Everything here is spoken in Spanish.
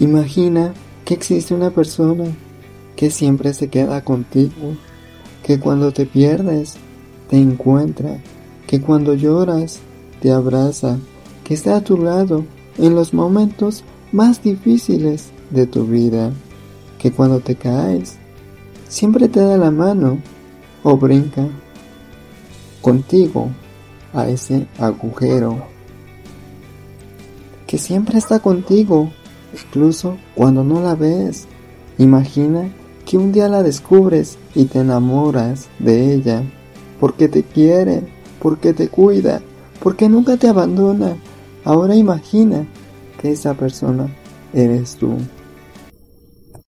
Imagina que existe una persona que siempre se queda contigo, que cuando te pierdes te encuentra, que cuando lloras te abraza, que está a tu lado en los momentos más difíciles de tu vida, que cuando te caes siempre te da la mano o brinca contigo a ese agujero, que siempre está contigo, incluso cuando no la ves. Imagina que un día la descubres y te enamoras de ella, porque te quiere, porque te cuida, porque nunca te abandona. Ahora imagina que esa persona eres tú.